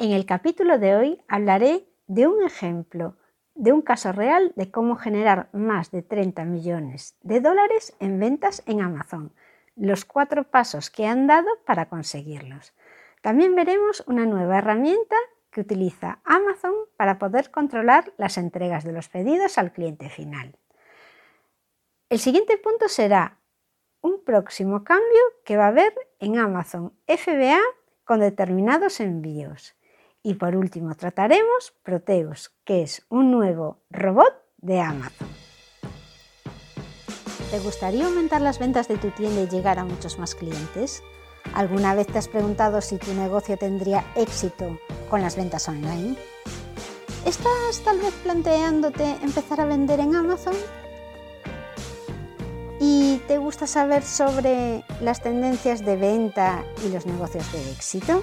En el capítulo de hoy hablaré de un ejemplo, de un caso real de cómo generar más de 30 millones de dólares en ventas en Amazon, los cuatro pasos que han dado para conseguirlos. También veremos una nueva herramienta que utiliza Amazon para poder controlar las entregas de los pedidos al cliente final. El siguiente punto será un próximo cambio que va a haber en Amazon FBA con determinados envíos. Y por último trataremos Proteus, que es un nuevo robot de Amazon. ¿Te gustaría aumentar las ventas de tu tienda y llegar a muchos más clientes? ¿Alguna vez te has preguntado si tu negocio tendría éxito con las ventas online? ¿Estás tal vez planteándote empezar a vender en Amazon? ¿Y te gusta saber sobre las tendencias de venta y los negocios de éxito?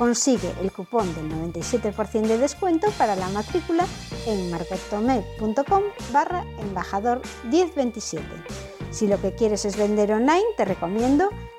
Consigue el cupón del 97% de descuento para la matrícula en marketome.com barra embajador 1027. Si lo que quieres es vender online, te recomiendo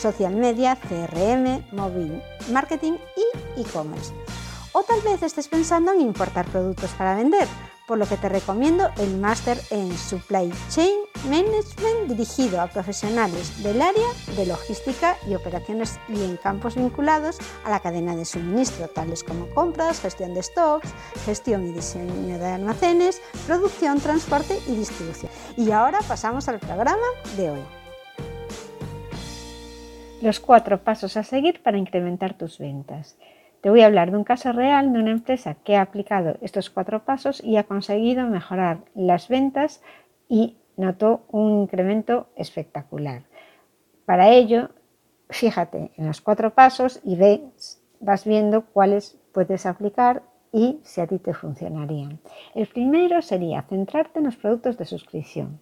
social media, CRM, móvil, marketing y e-commerce. O tal vez estés pensando en importar productos para vender por lo que te recomiendo el máster en Supply Chain Management dirigido a profesionales del área de logística y operaciones y en campos vinculados a la cadena de suministro, tales como compras, gestión de stocks, gestión y diseño de almacenes, producción, transporte y distribución. Y ahora pasamos al programa de hoy. Los cuatro pasos a seguir para incrementar tus ventas. Te voy a hablar de un caso real de una empresa que ha aplicado estos cuatro pasos y ha conseguido mejorar las ventas y notó un incremento espectacular. Para ello, fíjate en los cuatro pasos y ves, vas viendo cuáles puedes aplicar y si a ti te funcionarían. El primero sería centrarte en los productos de suscripción.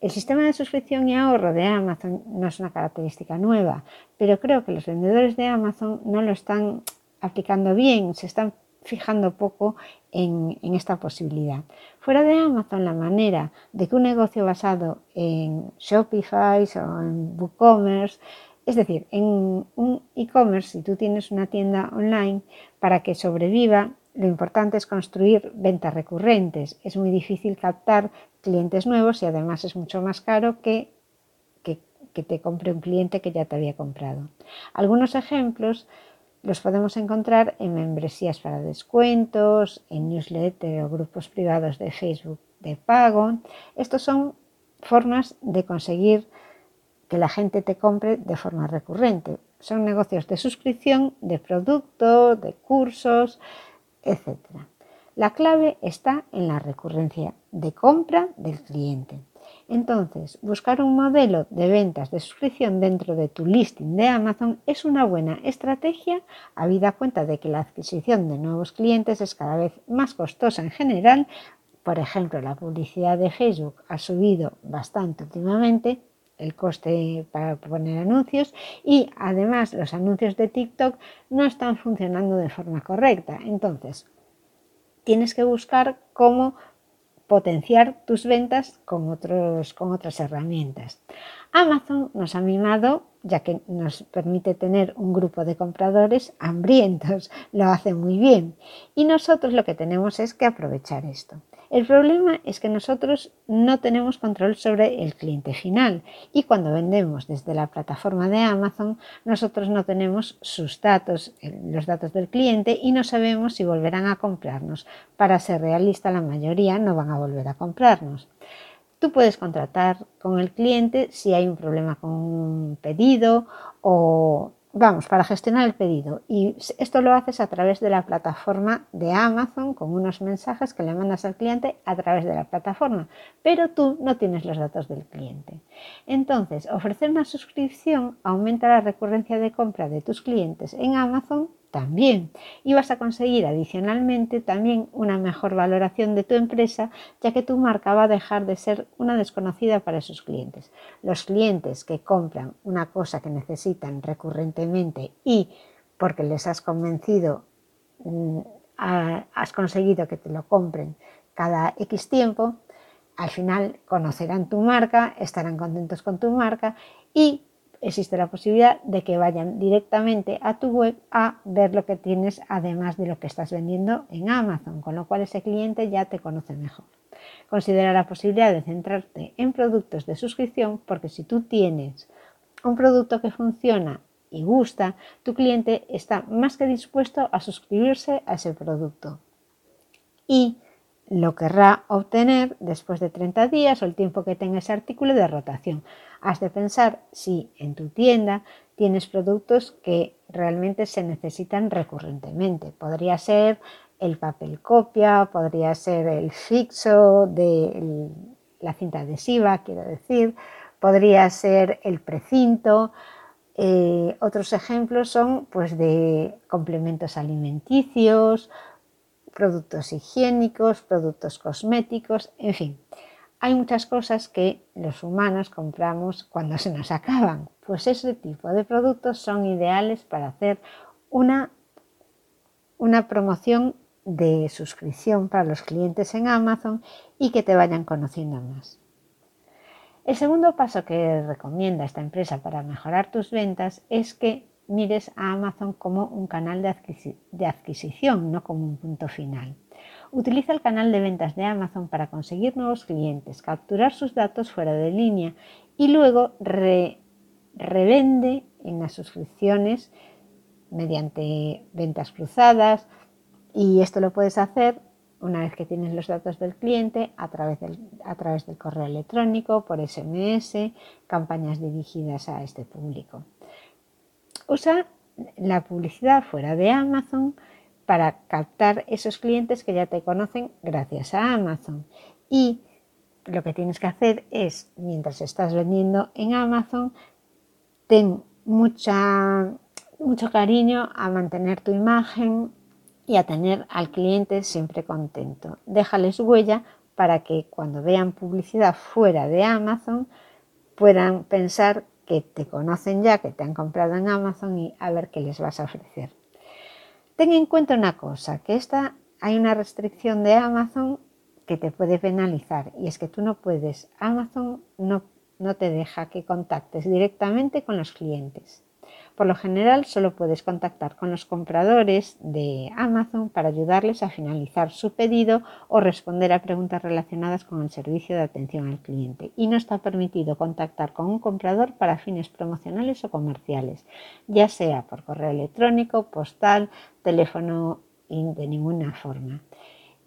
El sistema de suscripción y ahorro de Amazon no es una característica nueva, pero creo que los vendedores de Amazon no lo están aplicando bien, se están fijando poco en, esta posibilidad. Fuera de Amazon, la manera de que un negocio basado en Shopify o en WooCommerce, es decir, en un e-commerce, si tú tienes una tienda online, para que sobreviva, lo importante es construir ventas recurrentes. Es muy difícil captar clientes nuevos y además es mucho más caro que, que, te compre un cliente que ya te había comprado. Algunos ejemplos los podemos encontrar en membresías para descuentos, en newsletter o grupos privados de Facebook de pago. Estos son formas de conseguir que la gente te compre de forma recurrente. Son negocios de suscripción, de productos, de cursos, etc. La clave está en la recurrencia de compra del cliente. Entonces, buscar un modelo de ventas de suscripción dentro de tu listing de Amazon es una buena estrategia, habida cuenta de que la adquisición de nuevos clientes es cada vez más costosa en general. Por ejemplo, la publicidad de Facebook ha subido bastante últimamente, el coste para poner anuncios y además los anuncios de TikTok no están funcionando de forma correcta. Entonces, tienes que buscar cómo potenciar tus ventas con, otros, con otras herramientas. Amazon nos ha mimado ya que nos permite tener un grupo de compradores hambrientos, lo hace muy bien. Y nosotros lo que tenemos es que aprovechar esto. El problema es que nosotros no tenemos control sobre el cliente final y cuando vendemos desde la plataforma de Amazon, nosotros no tenemos sus datos, los datos del cliente y no sabemos si volverán a comprarnos. Para ser realista, la mayoría no van a volver a comprarnos. Tú puedes contratar con el cliente si hay un problema con un pedido o vamos, para gestionar el pedido. Y esto lo haces a través de la plataforma de Amazon con unos mensajes que le mandas al cliente a través de la plataforma, pero tú no tienes los datos del cliente. Entonces, ofrecer una suscripción aumenta la recurrencia de compra de tus clientes en Amazon también. Y vas a conseguir adicionalmente también una mejor valoración de tu empresa, ya que tu marca va a dejar de ser una desconocida para esos clientes. Los clientes que compran una cosa que necesitan recurrentemente y porque les has convencido, mm, has conseguido que te lo compren cada X tiempo, al final conocerán tu marca, estarán contentos con tu marca y existe la posibilidad de que vayan directamente a tu web a ver lo que tienes además de lo que estás vendiendo en Amazon, con lo cual ese cliente ya te conoce mejor. Considera la posibilidad de centrarte en productos de suscripción porque si tú tienes un producto que funciona y gusta, tu cliente está más que dispuesto a suscribirse a ese producto. Y lo querrá obtener después de 30 días o el tiempo que tenga ese artículo de rotación. Has de pensar si en tu tienda tienes productos que realmente se necesitan recurrentemente. Podría ser el papel copia, podría ser el fixo de la cinta adhesiva, quiero decir, podría ser el precinto. Eh, otros ejemplos son pues, de complementos alimenticios, productos higiénicos, productos cosméticos, en fin. Hay muchas cosas que los humanos compramos cuando se nos acaban. Pues ese tipo de productos son ideales para hacer una, una promoción de suscripción para los clientes en Amazon y que te vayan conociendo más. El segundo paso que recomienda esta empresa para mejorar tus ventas es que mires a Amazon como un canal de, adquisición, no como un punto final. Utiliza el canal de ventas de Amazon para conseguir nuevos clientes, capturar sus datos fuera de línea y luego revende en las suscripciones mediante ventas cruzadas y esto lo puedes hacer una vez que tienes los datos del cliente a través del, correo electrónico, por SMS, campañas dirigidas a este público. Usa la publicidad fuera de Amazon para captar esos clientes que ya te conocen gracias a Amazon. Y lo que tienes que hacer es, mientras estás vendiendo en Amazon, ten mucha, mucho cariño a mantener tu imagen y a tener al cliente siempre contento. Déjales huella para que cuando vean publicidad fuera de Amazon puedan pensar que te conocen ya, que te han comprado en Amazon y a ver qué les vas a ofrecer. Ten en cuenta una cosa, que esta hay una restricción de Amazon que te puede penalizar y es que tú no puedes, Amazon no, no te deja que contactes directamente con los clientes. Por lo general solo puedes contactar con los compradores de Amazon para ayudarles a finalizar su pedido o responder a preguntas relacionadas con el servicio de atención al cliente. Y no está permitido contactar con un comprador para fines promocionales o comerciales, ya sea por correo electrónico, postal, teléfono de ninguna forma.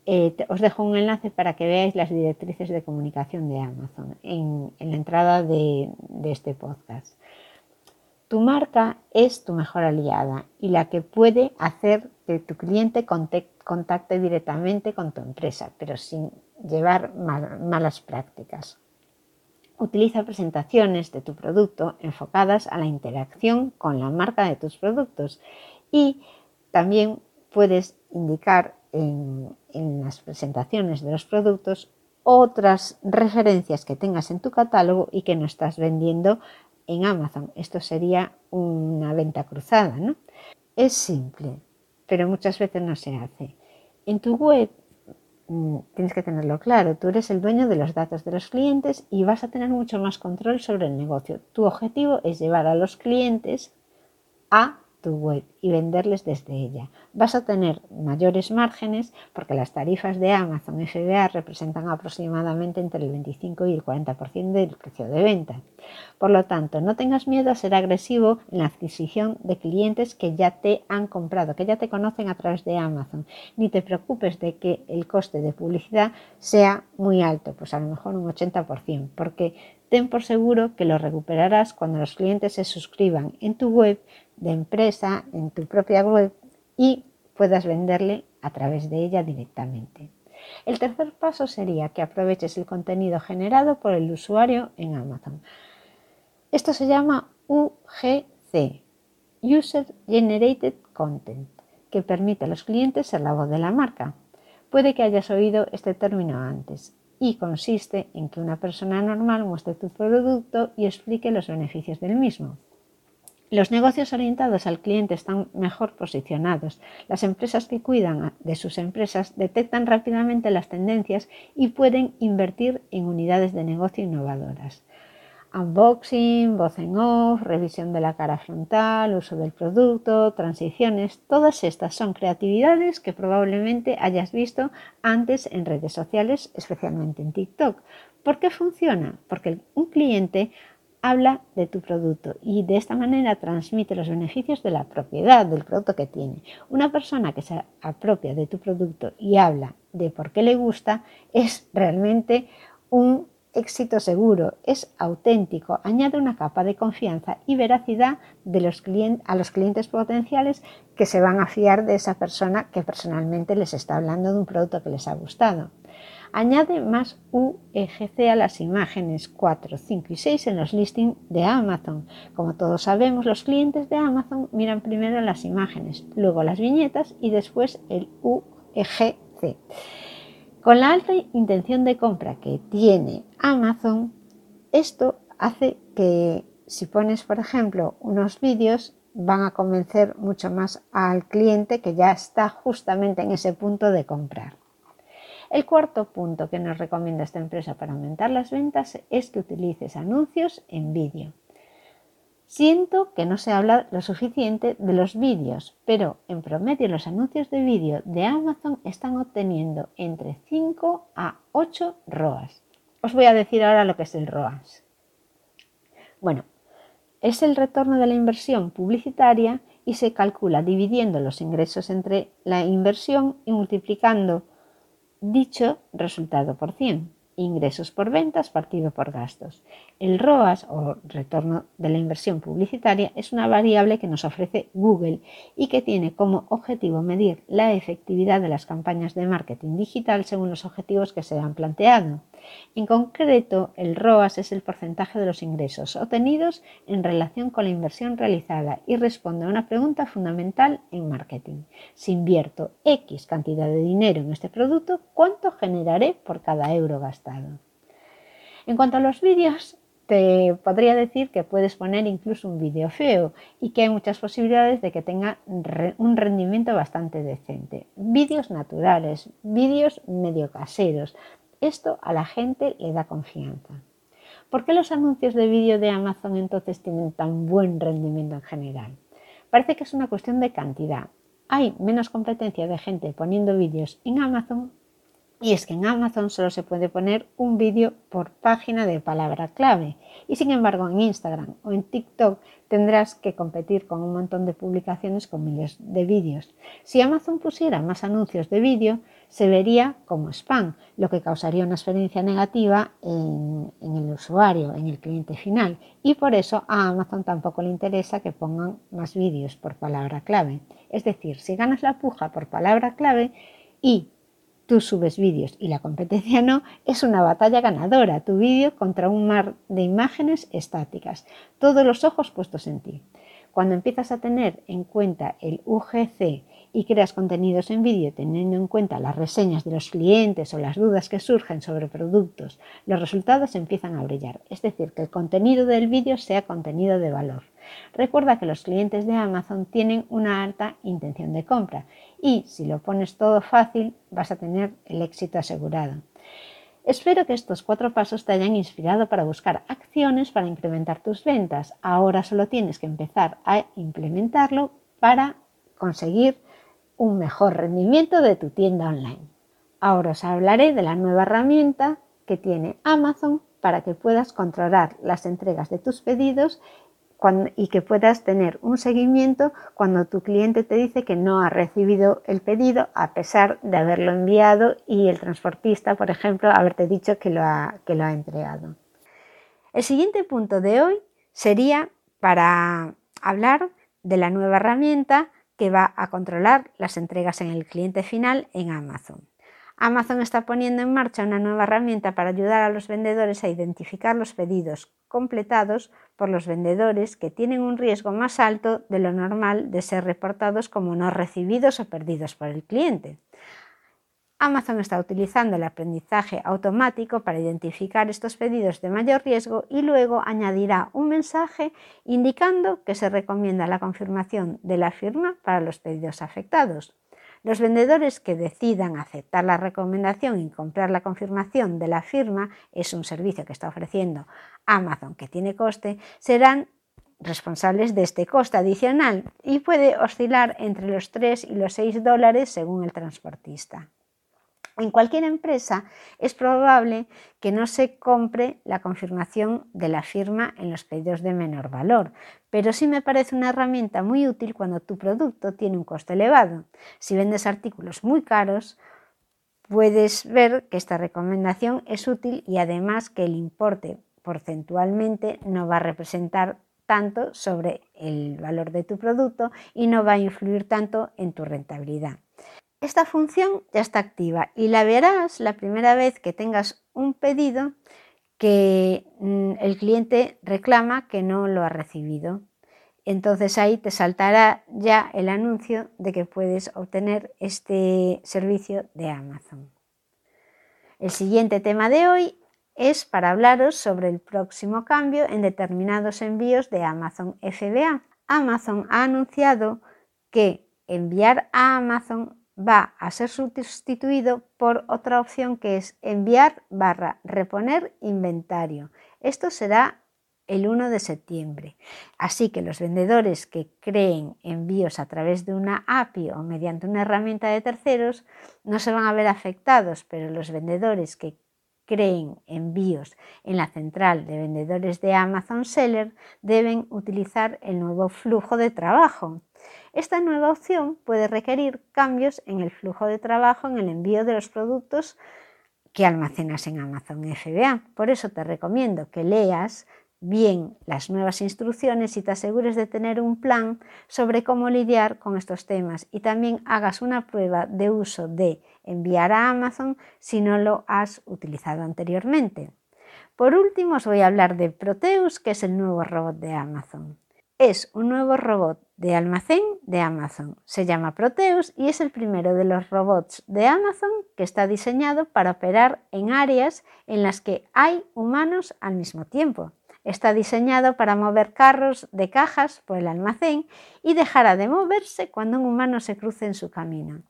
Eh, os dejo un enlace para que veáis las directrices de comunicación de Amazon en, la entrada de este podcast. Tu marca es tu mejor aliada y la que puede hacer que tu cliente contacte directamente con tu empresa, pero sin llevar malas prácticas. Utiliza presentaciones de tu producto enfocadas a la interacción con la marca de tus productos y también puedes indicar en, las presentaciones de los productos otras referencias que tengas en tu catálogo y que no estás vendiendo en Amazon. Esto sería una venta cruzada, ¿no? Es simple, pero muchas veces no se hace. En tu web mm, tienes que tenerlo claro, tú eres el dueño de los datos de los clientes y vas a tener mucho más control sobre el negocio. Tu objetivo es llevar a los clientes a tu web y venderles desde ella. Vas a tener mayores márgenes porque las tarifas de Amazon FBA representan aproximadamente entre el 25 y el 40% del precio de venta. Por lo tanto, no tengas miedo a ser agresivo en la adquisición de clientes que ya te han comprado, que ya te conocen a través de Amazon. Ni te preocupes de que el coste de publicidad sea muy alto, pues a lo mejor un 80%, porque ten por seguro que lo recuperarás cuando los clientes se suscriban en tu web de empresa en tu propia web y puedas venderle a través de ella directamente. El tercer paso sería que aproveches el contenido generado por el usuario en Amazon. Esto se llama UGC, User Generated Content, que permite a los clientes ser la voz de la marca. Puede que hayas oído este término antes y consiste en que una persona normal muestre tu producto y explique los beneficios del mismo. Los negocios orientados al cliente están mejor posicionados. Las empresas que cuidan de sus empresas detectan rápidamente las tendencias y pueden invertir en unidades de negocio innovadoras. Unboxing, voz en off, revisión de la cara frontal, uso del producto, transiciones, todas estas son creatividades que probablemente hayas visto antes en redes sociales, especialmente en TikTok. ¿Por qué funciona? Porque un cliente habla de tu producto y de esta manera transmite los beneficios de la propiedad del producto que tiene. Una persona que se apropia de tu producto y habla de por qué le gusta es realmente un éxito seguro, es auténtico, añade una capa de confianza y veracidad de los a los clientes potenciales que se van a fiar de esa persona que personalmente les está hablando de un producto que les ha gustado. Añade más UEGC a las imágenes 4, 5 y 6 en los listings de Amazon. Como todos sabemos, los clientes de Amazon miran primero las imágenes, luego las viñetas y después el UEGC. Con la alta intención de compra que tiene Amazon, esto hace que si pones, por ejemplo, unos vídeos, van a convencer mucho más al cliente que ya está justamente en ese punto de comprar. El cuarto punto que nos recomienda esta empresa para aumentar las ventas es que utilices anuncios en vídeo. Siento que no se habla lo suficiente de los vídeos, pero en promedio los anuncios de vídeo de Amazon están obteniendo entre 5 a 8 ROAS. Os voy a decir ahora lo que es el ROAS. Bueno, es el retorno de la inversión publicitaria y se calcula dividiendo los ingresos entre la inversión y multiplicando dicho resultado por 100, ingresos por ventas partido por gastos. El ROAS o retorno de la inversión publicitaria es una variable que nos ofrece Google y que tiene como objetivo medir la efectividad de las campañas de marketing digital según los objetivos que se han planteado. En concreto, el ROAS es el porcentaje de los ingresos obtenidos en relación con la inversión realizada y responde a una pregunta fundamental en marketing. Si invierto X cantidad de dinero en este producto, ¿cuánto generaré por cada euro gastado? En cuanto a los vídeos, te podría decir que puedes poner incluso un vídeo feo y que hay muchas posibilidades de que tenga un rendimiento bastante decente. Vídeos naturales, vídeos medio caseros, esto a la gente le da confianza. ¿Por qué los anuncios de vídeo de Amazon entonces tienen tan buen rendimiento en general? Parece que es una cuestión de cantidad. Hay menos competencia de gente poniendo vídeos en Amazon y es que en Amazon solo se puede poner un vídeo por página de palabra clave. Y sin embargo en Instagram o en TikTok tendrás que competir con un montón de publicaciones con miles de vídeos. Si Amazon pusiera más anuncios de vídeo, se vería como spam, lo que causaría una experiencia negativa en, en, el usuario, en el cliente final. Y por eso a Amazon tampoco le interesa que pongan más vídeos por palabra clave. Es decir, si ganas la puja por palabra clave y tú subes vídeos y la competencia no, es una batalla ganadora, tu vídeo contra un mar de imágenes estáticas, todos los ojos puestos en ti. Cuando empiezas a tener en cuenta el UGC y creas contenidos en vídeo teniendo en cuenta las reseñas de los clientes o las dudas que surgen sobre productos, los resultados empiezan a brillar. Es decir, que el contenido del vídeo sea contenido de valor. Recuerda que los clientes de Amazon tienen una alta intención de compra y si lo pones todo fácil vas a tener el éxito asegurado. Espero que estos cuatro pasos te hayan inspirado para buscar acciones para incrementar tus ventas. Ahora solo tienes que empezar a implementarlo para conseguir un mejor rendimiento de tu tienda online. Ahora os hablaré de la nueva herramienta que tiene Amazon para que puedas controlar las entregas de tus pedidos y que puedas tener un seguimiento cuando tu cliente te dice que no ha recibido el pedido a pesar de haberlo enviado y el transportista, por ejemplo, haberte dicho que lo ha, que lo ha entregado. El siguiente punto de hoy sería para hablar de la nueva herramienta que va a controlar las entregas en el cliente final en Amazon. Amazon está poniendo en marcha una nueva herramienta para ayudar a los vendedores a identificar los pedidos completados por los vendedores que tienen un riesgo más alto de lo normal de ser reportados como no recibidos o perdidos por el cliente. Amazon está utilizando el aprendizaje automático para identificar estos pedidos de mayor riesgo y luego añadirá un mensaje indicando que se recomienda la confirmación de la firma para los pedidos afectados. Los vendedores que decidan aceptar la recomendación y comprar la confirmación de la firma, es un servicio que está ofreciendo Amazon que tiene coste, serán responsables de este coste adicional y puede oscilar entre los 3 y los 6 dólares según el transportista. En cualquier empresa es probable que no se compre la confirmación de la firma en los pedidos de menor valor, pero sí me parece una herramienta muy útil cuando tu producto tiene un coste elevado. Si vendes artículos muy caros, puedes ver que esta recomendación es útil y además que el importe porcentualmente no va a representar tanto sobre el valor de tu producto y no va a influir tanto en tu rentabilidad. Esta función ya está activa y la verás la primera vez que tengas un pedido que mm, el cliente reclama que no lo ha recibido. Entonces ahí te saltará ya el anuncio de que puedes obtener este servicio de Amazon. El siguiente tema de hoy es para hablaros sobre el próximo cambio en determinados envíos de Amazon FBA. Amazon ha anunciado que enviar a Amazon va a ser sustituido por otra opción que es enviar barra reponer inventario. Esto será el 1 de septiembre. Así que los vendedores que creen envíos a través de una API o mediante una herramienta de terceros no se van a ver afectados, pero los vendedores que creen envíos en la central de vendedores de Amazon Seller deben utilizar el nuevo flujo de trabajo. Esta nueva opción puede requerir cambios en el flujo de trabajo en el envío de los productos que almacenas en Amazon FBA. Por eso te recomiendo que leas bien las nuevas instrucciones y te asegures de tener un plan sobre cómo lidiar con estos temas y también hagas una prueba de uso de enviar a Amazon si no lo has utilizado anteriormente. Por último os voy a hablar de Proteus, que es el nuevo robot de Amazon. Es un nuevo robot de almacén de Amazon. Se llama Proteus y es el primero de los robots de Amazon que está diseñado para operar en áreas en las que hay humanos al mismo tiempo. Está diseñado para mover carros de cajas por el almacén y dejará de moverse cuando un humano se cruce en su camino.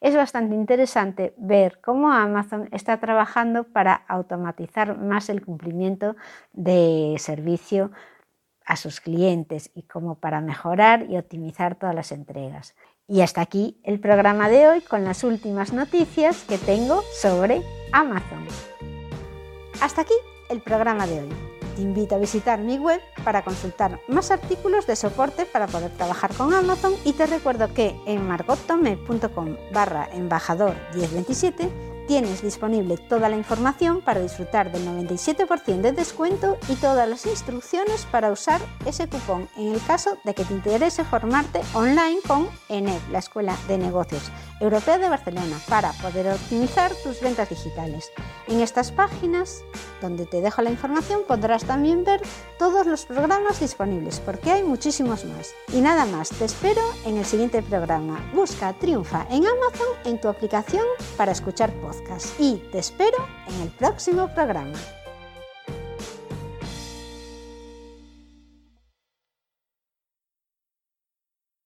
Es bastante interesante ver cómo Amazon está trabajando para automatizar más el cumplimiento de servicio a sus clientes y como para mejorar y optimizar todas las entregas. Y hasta aquí el programa de hoy con las últimas noticias que tengo sobre Amazon. Hasta aquí el programa de hoy. Te invito a visitar mi web para consultar más artículos de soporte para poder trabajar con Amazon y te recuerdo que en margottome.com barra embajador 1027 tienes disponible toda la información para disfrutar del 97% de descuento y todas las instrucciones para usar ese cupón en el caso de que te interese formarte online con ENED, la Escuela de Negocios Europea de Barcelona, para poder optimizar tus ventas digitales. En estas páginas, donde te dejo la información, podrás también ver todos los programas disponibles, porque hay muchísimos más. Y nada más, te espero en el siguiente programa. Busca Triunfa en Amazon en tu aplicación para escuchar y te espero en el próximo programa.